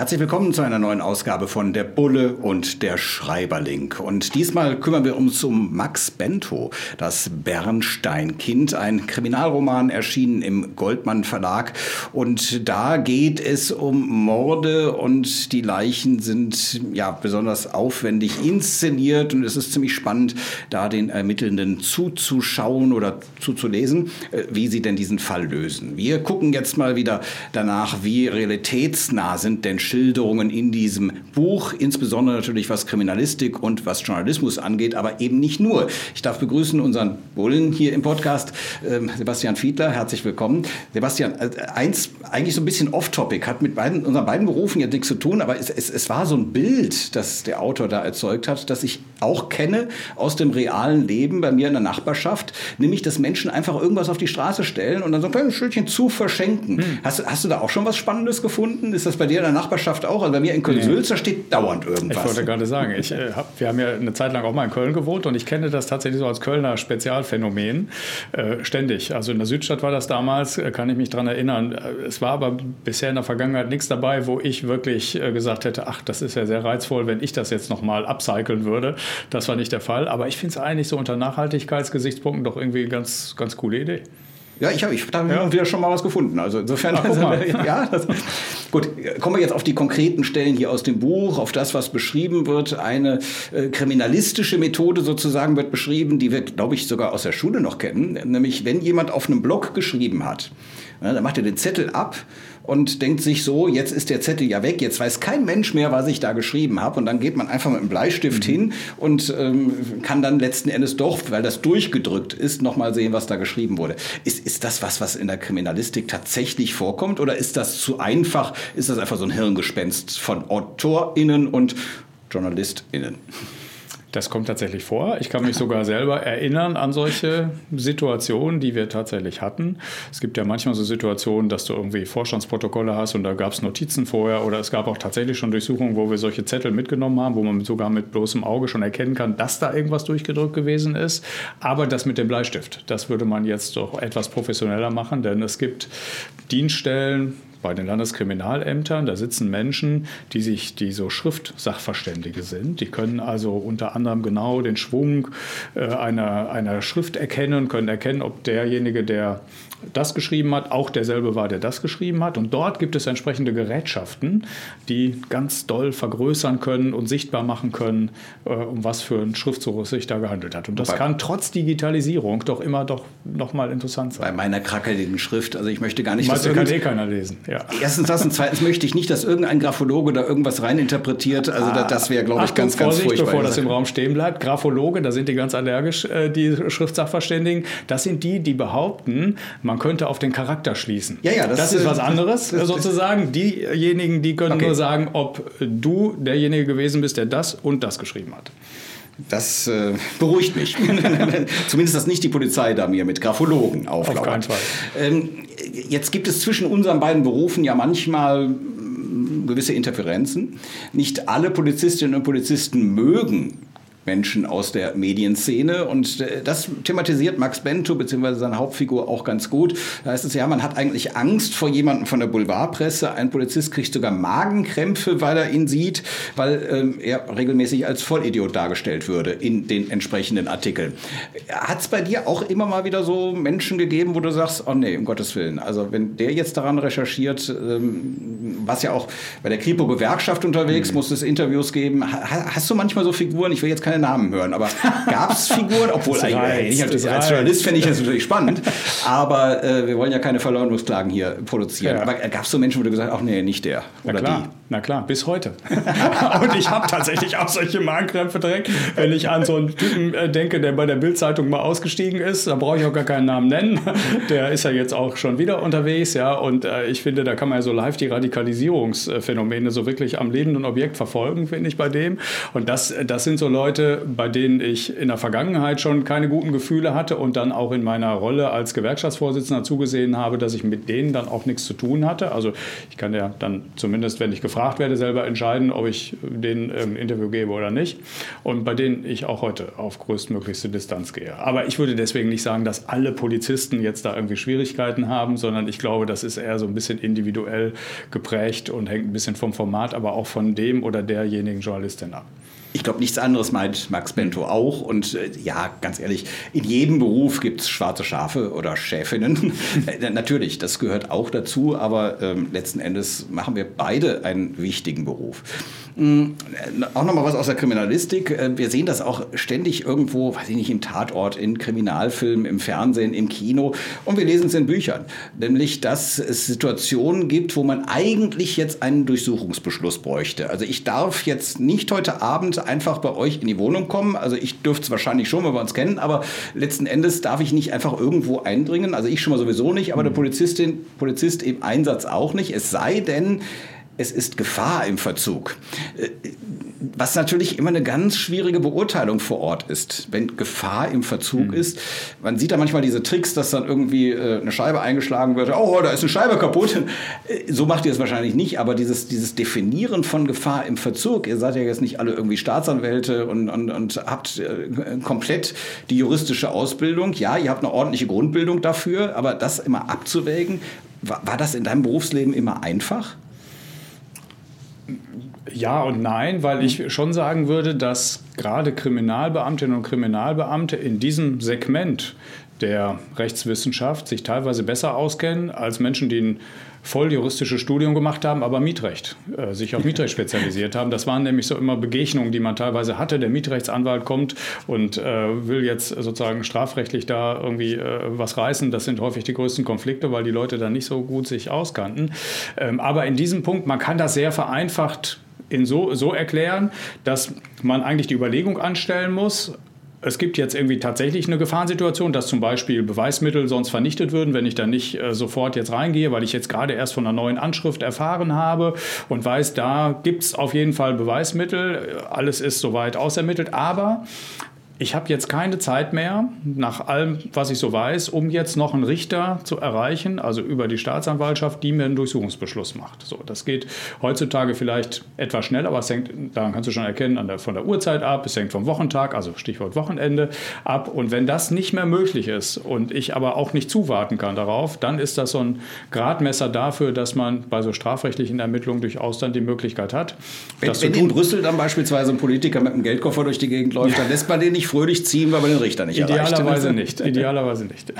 Herzlich willkommen zu einer neuen Ausgabe von Der Bulle und der Schreiberling. Und diesmal kümmern wir uns um Max Bento, das Bernsteinkind, ein Kriminalroman erschienen im Goldmann Verlag. Und da geht es um Morde und die Leichen sind ja besonders aufwendig inszeniert und es ist ziemlich spannend, da den Ermittelnden zuzuschauen oder zuzulesen, äh, wie sie denn diesen Fall lösen. Wir gucken jetzt mal wieder danach, wie realitätsnah sind denn Schilderungen in diesem Buch, insbesondere natürlich was Kriminalistik und was Journalismus angeht, aber eben nicht nur. Ich darf begrüßen unseren Bullen hier im Podcast, ähm, Sebastian Fiedler, herzlich willkommen. Sebastian, äh, eins eigentlich so ein bisschen off-topic, hat mit beiden, unseren beiden Berufen jetzt nichts zu tun, aber es, es, es war so ein Bild, das der Autor da erzeugt hat, das ich auch kenne aus dem realen Leben bei mir in der Nachbarschaft, nämlich, dass Menschen einfach irgendwas auf die Straße stellen und dann so ein kleines Schildchen zu verschenken. Hm. Hast, hast du da auch schon was Spannendes gefunden? Ist das bei dir in der Nachbarschaft Nachbarschaft auch. Also bei mir in Köln-Sülz, steht dauernd irgendwas. Ich wollte gerade sagen, ich, äh, hab, wir haben ja eine Zeit lang auch mal in Köln gewohnt und ich kenne das tatsächlich so als Kölner Spezialphänomen äh, ständig. Also in der Südstadt war das damals, äh, kann ich mich daran erinnern. Äh, es war aber bisher in der Vergangenheit nichts dabei, wo ich wirklich äh, gesagt hätte, ach, das ist ja sehr reizvoll, wenn ich das jetzt nochmal upcyclen würde. Das war nicht der Fall. Aber ich finde es eigentlich so unter Nachhaltigkeitsgesichtspunkten doch irgendwie eine ganz, ganz coole Idee. Ja, ich habe ich hab ja. wieder schon mal was gefunden. Also insofern, Ach, also, ja, das, gut, kommen wir jetzt auf die konkreten Stellen hier aus dem Buch, auf das, was beschrieben wird. Eine äh, kriminalistische Methode sozusagen wird beschrieben, die wir, glaube ich, sogar aus der Schule noch kennen. Nämlich, wenn jemand auf einem Blog geschrieben hat, ja, dann macht er den Zettel ab und denkt sich so, jetzt ist der Zettel ja weg, jetzt weiß kein Mensch mehr, was ich da geschrieben habe. Und dann geht man einfach mit einem Bleistift mhm. hin und ähm, kann dann letzten Endes doch, weil das durchgedrückt ist, nochmal sehen, was da geschrieben wurde. Ist, ist das was, was in der Kriminalistik tatsächlich vorkommt oder ist das zu einfach? Ist das einfach so ein Hirngespenst von AutorInnen und JournalistInnen? Das kommt tatsächlich vor. Ich kann mich sogar selber erinnern an solche Situationen, die wir tatsächlich hatten. Es gibt ja manchmal so Situationen, dass du irgendwie Vorstandsprotokolle hast und da gab es Notizen vorher oder es gab auch tatsächlich schon Durchsuchungen, wo wir solche Zettel mitgenommen haben, wo man sogar mit bloßem Auge schon erkennen kann, dass da irgendwas durchgedrückt gewesen ist. Aber das mit dem Bleistift, das würde man jetzt doch etwas professioneller machen, denn es gibt Dienststellen, bei den Landeskriminalämtern. Da sitzen Menschen, die sich, die so Schriftsachverständige sind. Die können also unter anderem genau den Schwung äh, einer, einer Schrift erkennen, können erkennen, ob derjenige, der das geschrieben hat, auch derselbe war, der das geschrieben hat. Und dort gibt es entsprechende Gerätschaften, die ganz doll vergrößern können und sichtbar machen können, äh, um was für ein Schriftzug es sich da gehandelt hat. Und das Wobei, kann trotz Digitalisierung doch immer doch noch mal interessant sein. Bei meiner krackeligen Schrift, also ich möchte gar nicht... Meinst, dass kann eh keiner lesen. Ja. Erstens das und zweitens möchte ich nicht, dass irgendein Graphologe da irgendwas reininterpretiert. Also ah, das wäre, glaube ich, ganz, ganz Vorsicht, furchtbar. bevor das im Raum stehen bleibt. Graphologe, da sind die ganz allergisch, äh, die Schriftsachverständigen. Das sind die, die behaupten, man könnte auf den Charakter schließen. Ja, ja, das, das ist was anderes sozusagen. Diejenigen, die können okay. nur sagen, ob du derjenige gewesen bist, der das und das geschrieben hat. Das äh, beruhigt mich. Zumindest, dass nicht die Polizei da mir mit Graphologen auflauert. Auf keinen Fall. Ähm, jetzt gibt es zwischen unseren beiden Berufen ja manchmal mm, gewisse Interferenzen. Nicht alle Polizistinnen und Polizisten mögen Menschen aus der Medienszene. Und äh, das thematisiert Max Bento bzw. seine Hauptfigur auch ganz gut. Da heißt es ja, man hat eigentlich Angst vor jemandem von der Boulevardpresse. Ein Polizist kriegt sogar Magenkrämpfe, weil er ihn sieht, weil ähm, er regelmäßig als Vollidiot dargestellt würde in den entsprechenden Artikeln. Hat es bei dir auch immer mal wieder so Menschen gegeben, wo du sagst, oh nee, um Gottes Willen, also wenn der jetzt daran recherchiert, ähm, was ja auch bei der Kripo-Gewerkschaft unterwegs, mhm. muss es Interviews geben. hast du manchmal so Figuren, ich will jetzt keine Namen hören, aber gab es Figuren, obwohl eigentlich, als, als Journalist fände ich das natürlich spannend, aber äh, wir wollen ja keine Verleumdungsklagen hier produzieren. Ja. Aber gab es so Menschen, wo du gesagt hast, ach nee, nicht der oder Na klar. die? Na klar, bis heute. und ich habe tatsächlich auch solche Magenkrämpfe direkt, wenn ich an so einen Typen äh, denke, der bei der Bildzeitung mal ausgestiegen ist. Da brauche ich auch gar keinen Namen nennen. Der ist ja jetzt auch schon wieder unterwegs, ja. Und äh, ich finde, da kann man ja so live die Radikalisierung Kriminalisierungsphänomene so wirklich am lebenden Objekt verfolgen, finde ich bei dem. Und das, das sind so Leute, bei denen ich in der Vergangenheit schon keine guten Gefühle hatte und dann auch in meiner Rolle als Gewerkschaftsvorsitzender zugesehen habe, dass ich mit denen dann auch nichts zu tun hatte. Also ich kann ja dann zumindest, wenn ich gefragt werde, selber entscheiden, ob ich denen ein Interview gebe oder nicht. Und bei denen ich auch heute auf größtmöglichste Distanz gehe. Aber ich würde deswegen nicht sagen, dass alle Polizisten jetzt da irgendwie Schwierigkeiten haben, sondern ich glaube, das ist eher so ein bisschen individuell geprägt und hängt ein bisschen vom Format, aber auch von dem oder derjenigen Journalistin ab. Ich glaube, nichts anderes meint Max Bento auch. Und äh, ja, ganz ehrlich, in jedem Beruf gibt es schwarze Schafe oder Schäfinnen. Äh, natürlich, das gehört auch dazu. Aber ähm, letzten Endes machen wir beide einen wichtigen Beruf. Ähm, auch noch mal was aus der Kriminalistik. Äh, wir sehen das auch ständig irgendwo, weiß ich nicht, im Tatort, in Kriminalfilmen, im Fernsehen, im Kino. Und wir lesen es in Büchern. Nämlich, dass es Situationen gibt, wo man eigentlich jetzt einen Durchsuchungsbeschluss bräuchte. Also ich darf jetzt nicht heute Abend einfach bei euch in die Wohnung kommen. Also ich dürfte es wahrscheinlich schon, weil wir uns kennen, aber letzten Endes darf ich nicht einfach irgendwo eindringen. Also ich schon mal sowieso nicht, aber der mhm. Polizistin, Polizist im Einsatz auch nicht. Es sei denn, es ist Gefahr im Verzug. Äh, was natürlich immer eine ganz schwierige Beurteilung vor Ort ist, wenn Gefahr im Verzug mhm. ist. Man sieht da manchmal diese Tricks, dass dann irgendwie äh, eine Scheibe eingeschlagen wird. Oh, da ist eine Scheibe kaputt. Äh, so macht ihr es wahrscheinlich nicht, aber dieses, dieses Definieren von Gefahr im Verzug, ihr seid ja jetzt nicht alle irgendwie Staatsanwälte und, und, und habt komplett die juristische Ausbildung. Ja, ihr habt eine ordentliche Grundbildung dafür, aber das immer abzuwägen, war, war das in deinem Berufsleben immer einfach? Ja und nein, weil ich schon sagen würde, dass gerade Kriminalbeamtinnen und Kriminalbeamte in diesem Segment der Rechtswissenschaft sich teilweise besser auskennen als Menschen, die ein voll juristisches Studium gemacht haben, aber Mietrecht, äh, sich auf Mietrecht spezialisiert haben. Das waren nämlich so immer Begegnungen, die man teilweise hatte. Der Mietrechtsanwalt kommt und äh, will jetzt sozusagen strafrechtlich da irgendwie äh, was reißen. Das sind häufig die größten Konflikte, weil die Leute da nicht so gut sich auskannten. Ähm, aber in diesem Punkt, man kann das sehr vereinfacht in so, so erklären, dass man eigentlich die Überlegung anstellen muss, es gibt jetzt irgendwie tatsächlich eine Gefahrensituation, dass zum Beispiel Beweismittel sonst vernichtet würden, wenn ich da nicht äh, sofort jetzt reingehe, weil ich jetzt gerade erst von einer neuen Anschrift erfahren habe und weiß, da gibt es auf jeden Fall Beweismittel. Alles ist soweit ausermittelt. Aber ich habe jetzt keine Zeit mehr, nach allem, was ich so weiß, um jetzt noch einen Richter zu erreichen, also über die Staatsanwaltschaft, die mir einen Durchsuchungsbeschluss macht. So, das geht heutzutage vielleicht etwas schneller, aber es hängt, daran kannst du schon erkennen, der, von der Uhrzeit ab, es hängt vom Wochentag, also Stichwort Wochenende ab. Und wenn das nicht mehr möglich ist und ich aber auch nicht zuwarten kann darauf, dann ist das so ein Gradmesser dafür, dass man bei so strafrechtlichen Ermittlungen durchaus dann die Möglichkeit hat. Wenn, wenn in Brüssel dann beispielsweise ein Politiker mit einem Geldkoffer durch die Gegend läuft, ja. dann lässt man den nicht fröhlich ziehen, weil man den Richter nicht Idealerweise erreicht. nicht. Idealerweise nicht.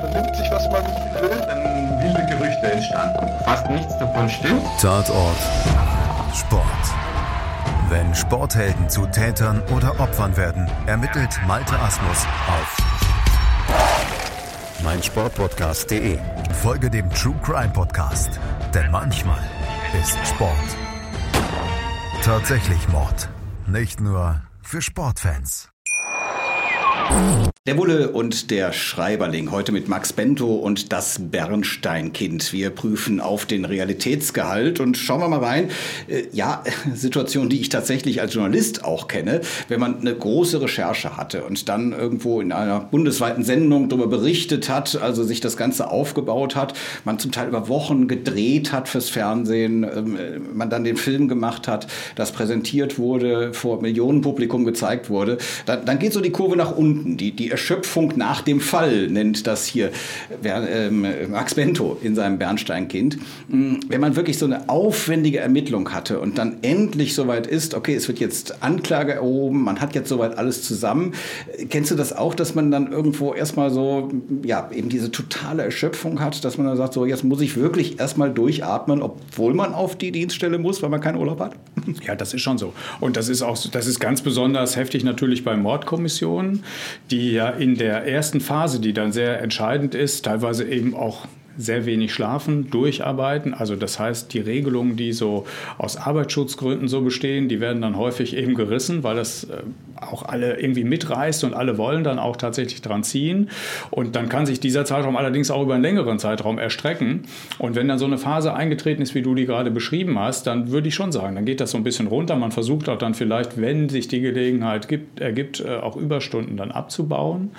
Vernimmt sich, was man will, dann wilde Gerüchte entstanden. Fast nichts davon stimmt. Tatort. Sport. Wenn Sporthelden zu Tätern oder Opfern werden, ermittelt Malte Asmus auf meinsportpodcast.de. Folge dem True Crime Podcast, denn manchmal ist Sport Tatsächlich Mord. Nicht nur für Sportfans. Der Bulle und der Schreiberling. Heute mit Max Bento und das Bernsteinkind. Wir prüfen auf den Realitätsgehalt und schauen wir mal rein. Äh, ja, Situation, die ich tatsächlich als Journalist auch kenne. Wenn man eine große Recherche hatte und dann irgendwo in einer bundesweiten Sendung darüber berichtet hat, also sich das Ganze aufgebaut hat, man zum Teil über Wochen gedreht hat fürs Fernsehen, ähm, man dann den Film gemacht hat, das präsentiert wurde, vor Millionen Publikum gezeigt wurde, dann, dann geht so die Kurve nach unten. Die, die Erschöpfung nach dem Fall nennt das hier ähm, Max Bento in seinem Bernsteinkind. Mm, wenn man wirklich so eine aufwendige Ermittlung hatte und dann endlich soweit ist, okay, es wird jetzt Anklage erhoben, man hat jetzt soweit alles zusammen. Kennst du das auch, dass man dann irgendwo erstmal so, ja, eben diese totale Erschöpfung hat, dass man dann sagt, so, jetzt muss ich wirklich erstmal durchatmen, obwohl man auf die Dienststelle muss, weil man keinen Urlaub hat? Ja, das ist schon so. Und das ist auch, das ist ganz besonders heftig natürlich bei Mordkommissionen, die ja in der ersten Phase, die dann sehr entscheidend ist, teilweise eben auch sehr wenig schlafen, durcharbeiten. Also das heißt, die Regelungen, die so aus Arbeitsschutzgründen so bestehen, die werden dann häufig eben gerissen, weil das äh, auch alle irgendwie mitreißt und alle wollen dann auch tatsächlich dran ziehen. Und dann kann sich dieser Zeitraum allerdings auch über einen längeren Zeitraum erstrecken. Und wenn dann so eine Phase eingetreten ist, wie du die gerade beschrieben hast, dann würde ich schon sagen, dann geht das so ein bisschen runter. Man versucht auch dann vielleicht, wenn sich die Gelegenheit gibt, ergibt, äh, auch Überstunden dann abzubauen.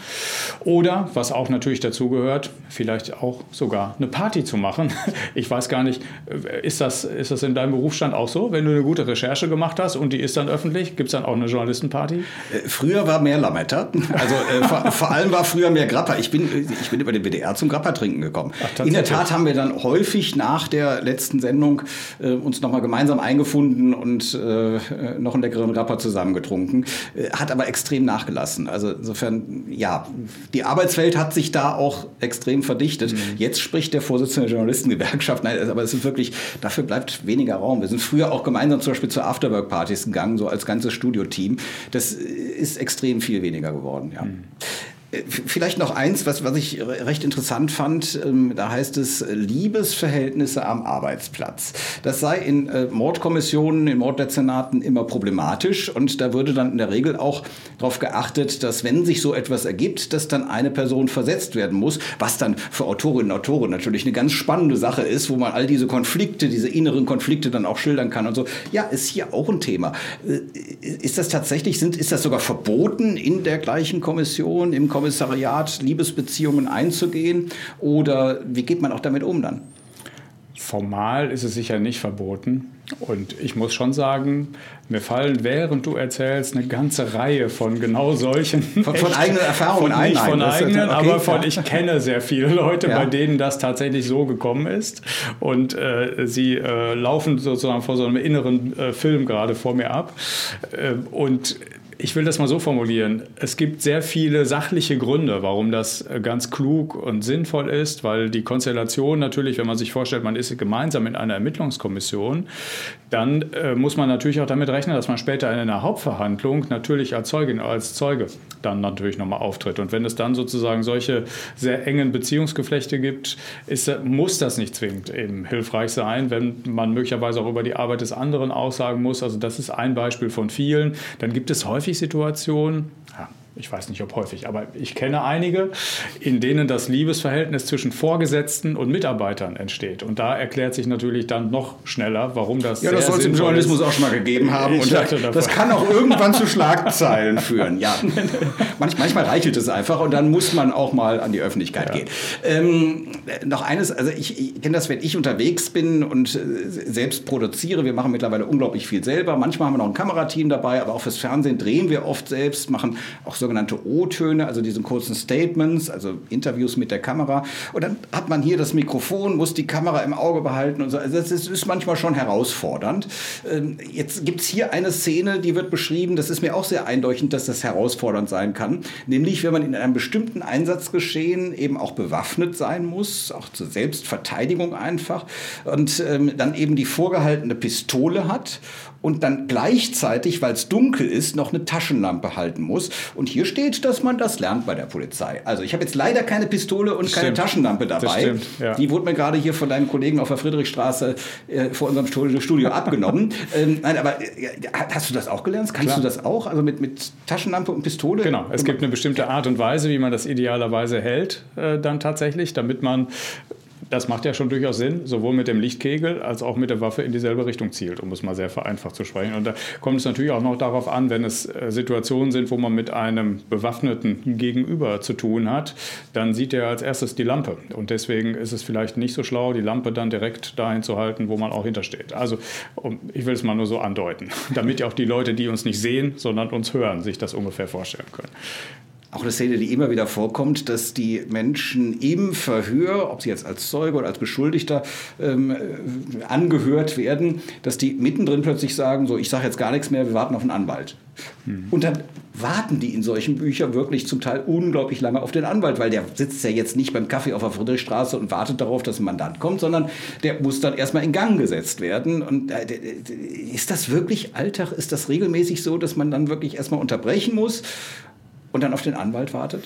Oder, was auch natürlich dazu gehört, vielleicht auch sogar eine Party zu machen. Ich weiß gar nicht, äh, ist das, ist das in deinem Berufsstand auch so? Wenn du eine gute Recherche gemacht hast und die ist dann öffentlich, gibt es dann auch eine Journalistenparty? Äh, früher war mehr Lametta. Also äh, vor, vor, allem war früher mehr Grappa. Ich bin, ich bin über den WDR zum Grappa trinken gekommen. Ach, In der Tat haben wir dann häufig nach der letzten Sendung äh, uns nochmal gemeinsam eingefunden und äh, noch einen leckeren Grappa zusammengetrunken. Äh, hat aber extrem nachgelassen. Also insofern, ja, die Arbeitswelt hat sich da auch extrem verdichtet. Mhm. Jetzt spricht der Vorsitzende der Journalistengewerkschaft, nein, aber es ist wirklich, dafür bleibt weniger Raum. Wir sind früher auch gemeinsam zum Beispiel zu Afterwork-Partys gegangen, so als ganzes Studioteam. Das ist extrem viel weniger geworden. Ja. Mhm. Vielleicht noch eins, was, was ich recht interessant fand. Ähm, da heißt es Liebesverhältnisse am Arbeitsplatz. Das sei in äh, Mordkommissionen, in Morddezernaten immer problematisch. Und da würde dann in der Regel auch darauf geachtet, dass wenn sich so etwas ergibt, dass dann eine Person versetzt werden muss. Was dann für Autorinnen und Autoren natürlich eine ganz spannende Sache ist, wo man all diese Konflikte, diese inneren Konflikte dann auch schildern kann und so. Ja, ist hier auch ein Thema. Äh, ist das tatsächlich, sind, ist das sogar verboten in der gleichen Kommission, im Kommission Kommissariat Liebesbeziehungen einzugehen? Oder wie geht man auch damit um dann? Formal ist es sicher nicht verboten. Und ich muss schon sagen, mir fallen, während du erzählst, eine ganze Reihe von genau solchen. Von, von eigenen Erfahrungen von, Nicht von eigenen, okay, aber von, ich kenne sehr viele Leute, ja. bei denen das tatsächlich so gekommen ist. Und äh, sie äh, laufen sozusagen vor so einem inneren äh, Film gerade vor mir ab. Äh, und ich will das mal so formulieren. Es gibt sehr viele sachliche Gründe, warum das äh, ganz klug und sinnvoll ist, weil die Konstellation natürlich, wenn man sich vorstellt, man ist gemeinsam in einer Ermittlungskommission, dann äh, muss man natürlich auch damit rechnen, dass man später in einer Hauptverhandlung natürlich als Zeugin, als Zeuge dann natürlich nochmal auftritt. Und wenn es dann sozusagen solche sehr engen Beziehungsgeflechte gibt, ist, muss das nicht zwingend eben hilfreich sein, wenn man möglicherweise auch über die Arbeit des anderen aussagen muss. Also das ist ein Beispiel von vielen. Dann gibt es häufig Situationen, ja, ich weiß nicht, ob häufig, aber ich kenne einige, in denen das Liebesverhältnis zwischen Vorgesetzten und Mitarbeitern entsteht. Und da erklärt sich natürlich dann noch schneller, warum das. Ja, das soll es im Journalismus ist. auch schon mal gegeben haben. Und das kann auch irgendwann zu Schlagzeilen führen. Ja, manchmal reichelt es einfach und dann muss man auch mal an die Öffentlichkeit ja. gehen. Ähm, noch eines, also ich, ich kenne das, wenn ich unterwegs bin und äh, selbst produziere. Wir machen mittlerweile unglaublich viel selber. Manchmal haben wir noch ein Kamerateam dabei, aber auch fürs Fernsehen drehen wir oft selbst, machen auch sogenannte O-Töne, also diese kurzen Statements, also Interviews mit der Kamera. Und dann hat man hier das Mikrofon, muss die Kamera im Auge behalten und so. Also das ist, ist manchmal schon herausfordernd. Ähm, jetzt gibt es hier eine Szene, die wird beschrieben, das ist mir auch sehr eindeutig, dass das herausfordernd sein kann. Nämlich, wenn man in einem bestimmten Einsatzgeschehen eben auch bewaffnet sein muss, auch zur Selbstverteidigung einfach, und ähm, dann eben die vorgehaltene Pistole hat und dann gleichzeitig, weil es dunkel ist, noch eine Taschenlampe halten muss. Und hier steht, dass man das lernt bei der Polizei. Also ich habe jetzt leider keine Pistole und keine Taschenlampe dabei. Stimmt, ja. Die wurde mir gerade hier von deinem Kollegen auf der Friedrichstraße äh, vor unserem Studio abgenommen. ähm, nein, aber äh, hast du das auch gelernt? Kannst Klar. du das auch? Also mit, mit Taschenlampe und Pistole? Genau, es gibt eine bestimmte Art und Weise, wie man das idealerweise hält, äh, dann tatsächlich, damit man das macht ja schon durchaus Sinn, sowohl mit dem Lichtkegel als auch mit der Waffe in dieselbe Richtung zielt, um es mal sehr vereinfacht zu sprechen. Und da kommt es natürlich auch noch darauf an, wenn es äh, Situationen sind, wo man mit einem bewaffneten Gegenüber zu tun hat, dann sieht er als erstes die Lampe. Und deswegen ist es vielleicht nicht so schlau, die Lampe dann direkt dahin zu halten, wo man auch hintersteht. Also ich will es mal nur so andeuten, damit auch die Leute, die uns nicht sehen, sondern uns hören, sich das ungefähr vorstellen können auch eine Szene, die immer wieder vorkommt, dass die Menschen im Verhör, ob sie jetzt als Zeuge oder als Beschuldigter ähm, äh, angehört werden, dass die mittendrin plötzlich sagen, so, ich sage jetzt gar nichts mehr, wir warten auf einen Anwalt. Mhm. Und dann warten die in solchen Büchern wirklich zum Teil unglaublich lange auf den Anwalt, weil der sitzt ja jetzt nicht beim Kaffee auf der Friedrichstraße und wartet darauf, dass ein Mandant kommt, sondern der muss dann erstmal in Gang gesetzt werden. Und äh, ist das wirklich Alltag? Ist das regelmäßig so, dass man dann wirklich erstmal unterbrechen muss? Und dann auf den Anwalt wartet?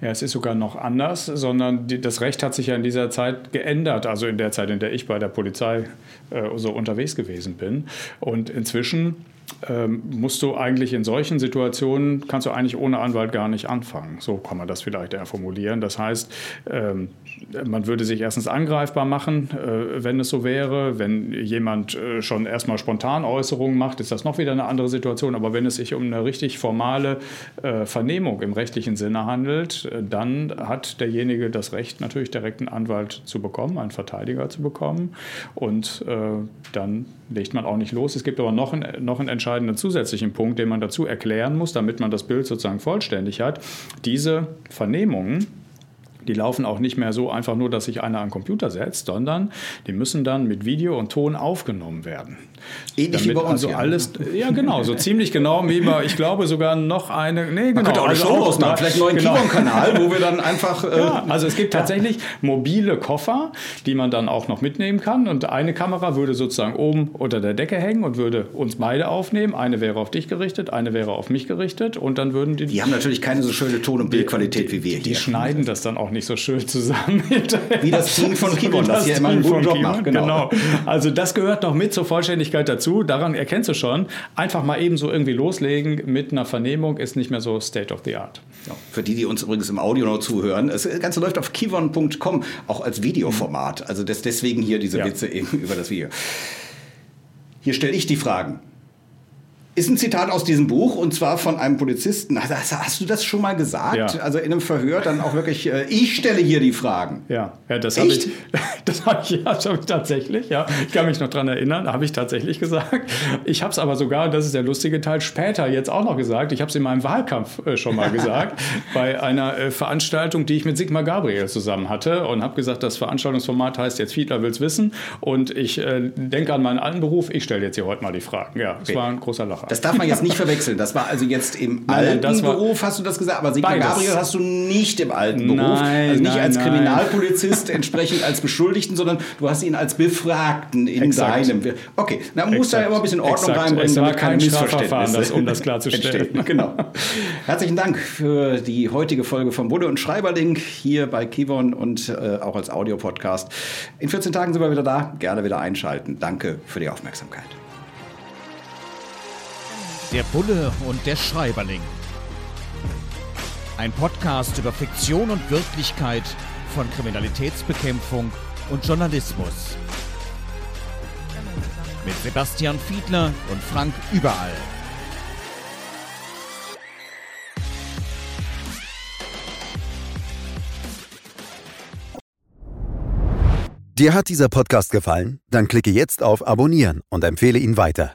Ja, es ist sogar noch anders, sondern die, das Recht hat sich ja in dieser Zeit geändert, also in der Zeit, in der ich bei der Polizei äh, so unterwegs gewesen bin. Und inzwischen ähm, musst du eigentlich in solchen Situationen, kannst du eigentlich ohne Anwalt gar nicht anfangen. So kann man das vielleicht eher formulieren. Das heißt, ähm, man würde sich erstens angreifbar machen, äh, wenn es so wäre. Wenn jemand äh, schon erstmal spontan Äußerungen macht, ist das noch wieder eine andere Situation. Aber wenn es sich um eine richtig formale äh, Vernehmung im rechtlichen Sinne handelt, dann hat derjenige das Recht, natürlich direkt einen Anwalt zu bekommen, einen Verteidiger zu bekommen. Und dann legt man auch nicht los. Es gibt aber noch einen, noch einen entscheidenden zusätzlichen Punkt, den man dazu erklären muss, damit man das Bild sozusagen vollständig hat. Diese Vernehmungen, die laufen auch nicht mehr so einfach nur, dass sich einer an den Computer setzt, sondern die müssen dann mit Video und Ton aufgenommen werden. Ähnlich Damit wie bei uns. Also alles, ja, genau, so ziemlich genau wie bei, ich glaube sogar noch eine, nee, genau. Man könnte auch eine also Show ausmachen, vielleicht einen neuen genau. Kibon-Kanal, wo wir dann einfach. Äh, ja, also es gibt tatsächlich mobile Koffer, die man dann auch noch mitnehmen kann. Und eine Kamera würde sozusagen oben unter der Decke hängen und würde uns beide aufnehmen. Eine wäre auf dich gerichtet, eine wäre auf mich gerichtet. Und dann würden die. Die haben natürlich keine so schöne Ton- und Bildqualität wie wir hier. Die schneiden das dann auch nicht so schön zusammen. wie das Team von Kibon, das, das hier immer einen guten Job macht. Genau. genau. Also das gehört noch mit zur Vollständigkeit dazu. Daran erkennst du schon, einfach mal eben so irgendwie loslegen mit einer Vernehmung ist nicht mehr so State of the Art. Ja, für die, die uns übrigens im Audio noch zuhören, das Ganze läuft auf kivon.com, auch als Videoformat. Also das, deswegen hier diese ja. Witze eben über das Video. Hier stelle ich die Fragen. Ist ein Zitat aus diesem Buch und zwar von einem Polizisten. Hast, hast du das schon mal gesagt? Ja. Also in einem Verhör dann auch wirklich, äh, ich stelle hier die Fragen. Ja, ja das habe ich, das hab ich, ja, das hab ich tatsächlich, ja. Ich kann mich noch daran erinnern, habe ich tatsächlich gesagt. Ich habe es aber sogar, das ist der lustige Teil, später jetzt auch noch gesagt. Ich habe es in meinem Wahlkampf äh, schon mal gesagt, bei einer äh, Veranstaltung, die ich mit Sigmar Gabriel zusammen hatte und habe gesagt, das Veranstaltungsformat heißt jetzt Fiedler will's wissen und ich äh, denke an meinen alten Beruf, ich stelle jetzt hier heute mal die Fragen. Ja, es okay. war ein großer Lacher. Das darf man jetzt nicht verwechseln. Das war also jetzt im nein, alten Beruf, hast du das gesagt, aber Sigmar Gabriel hast du nicht im alten Beruf. Nein, also nicht nein, als Kriminalpolizist entsprechend als Beschuldigten, sondern du hast ihn als Befragten in Exakt. deinem. Okay, na, man muss da immer ein bisschen Ordnung Exakt. reinbringen, es damit keine Missverständnisse das, um das klarzustellen. genau. Herzlichen Dank für die heutige Folge von Bulle und Schreiberling hier bei Kivon und äh, auch als Audiopodcast. In 14 Tagen sind wir wieder da. Gerne wieder einschalten. Danke für die Aufmerksamkeit. Der Bulle und der Schreiberling. Ein Podcast über Fiktion und Wirklichkeit von Kriminalitätsbekämpfung und Journalismus. Mit Sebastian Fiedler und Frank Überall. Dir hat dieser Podcast gefallen? Dann klicke jetzt auf Abonnieren und empfehle ihn weiter.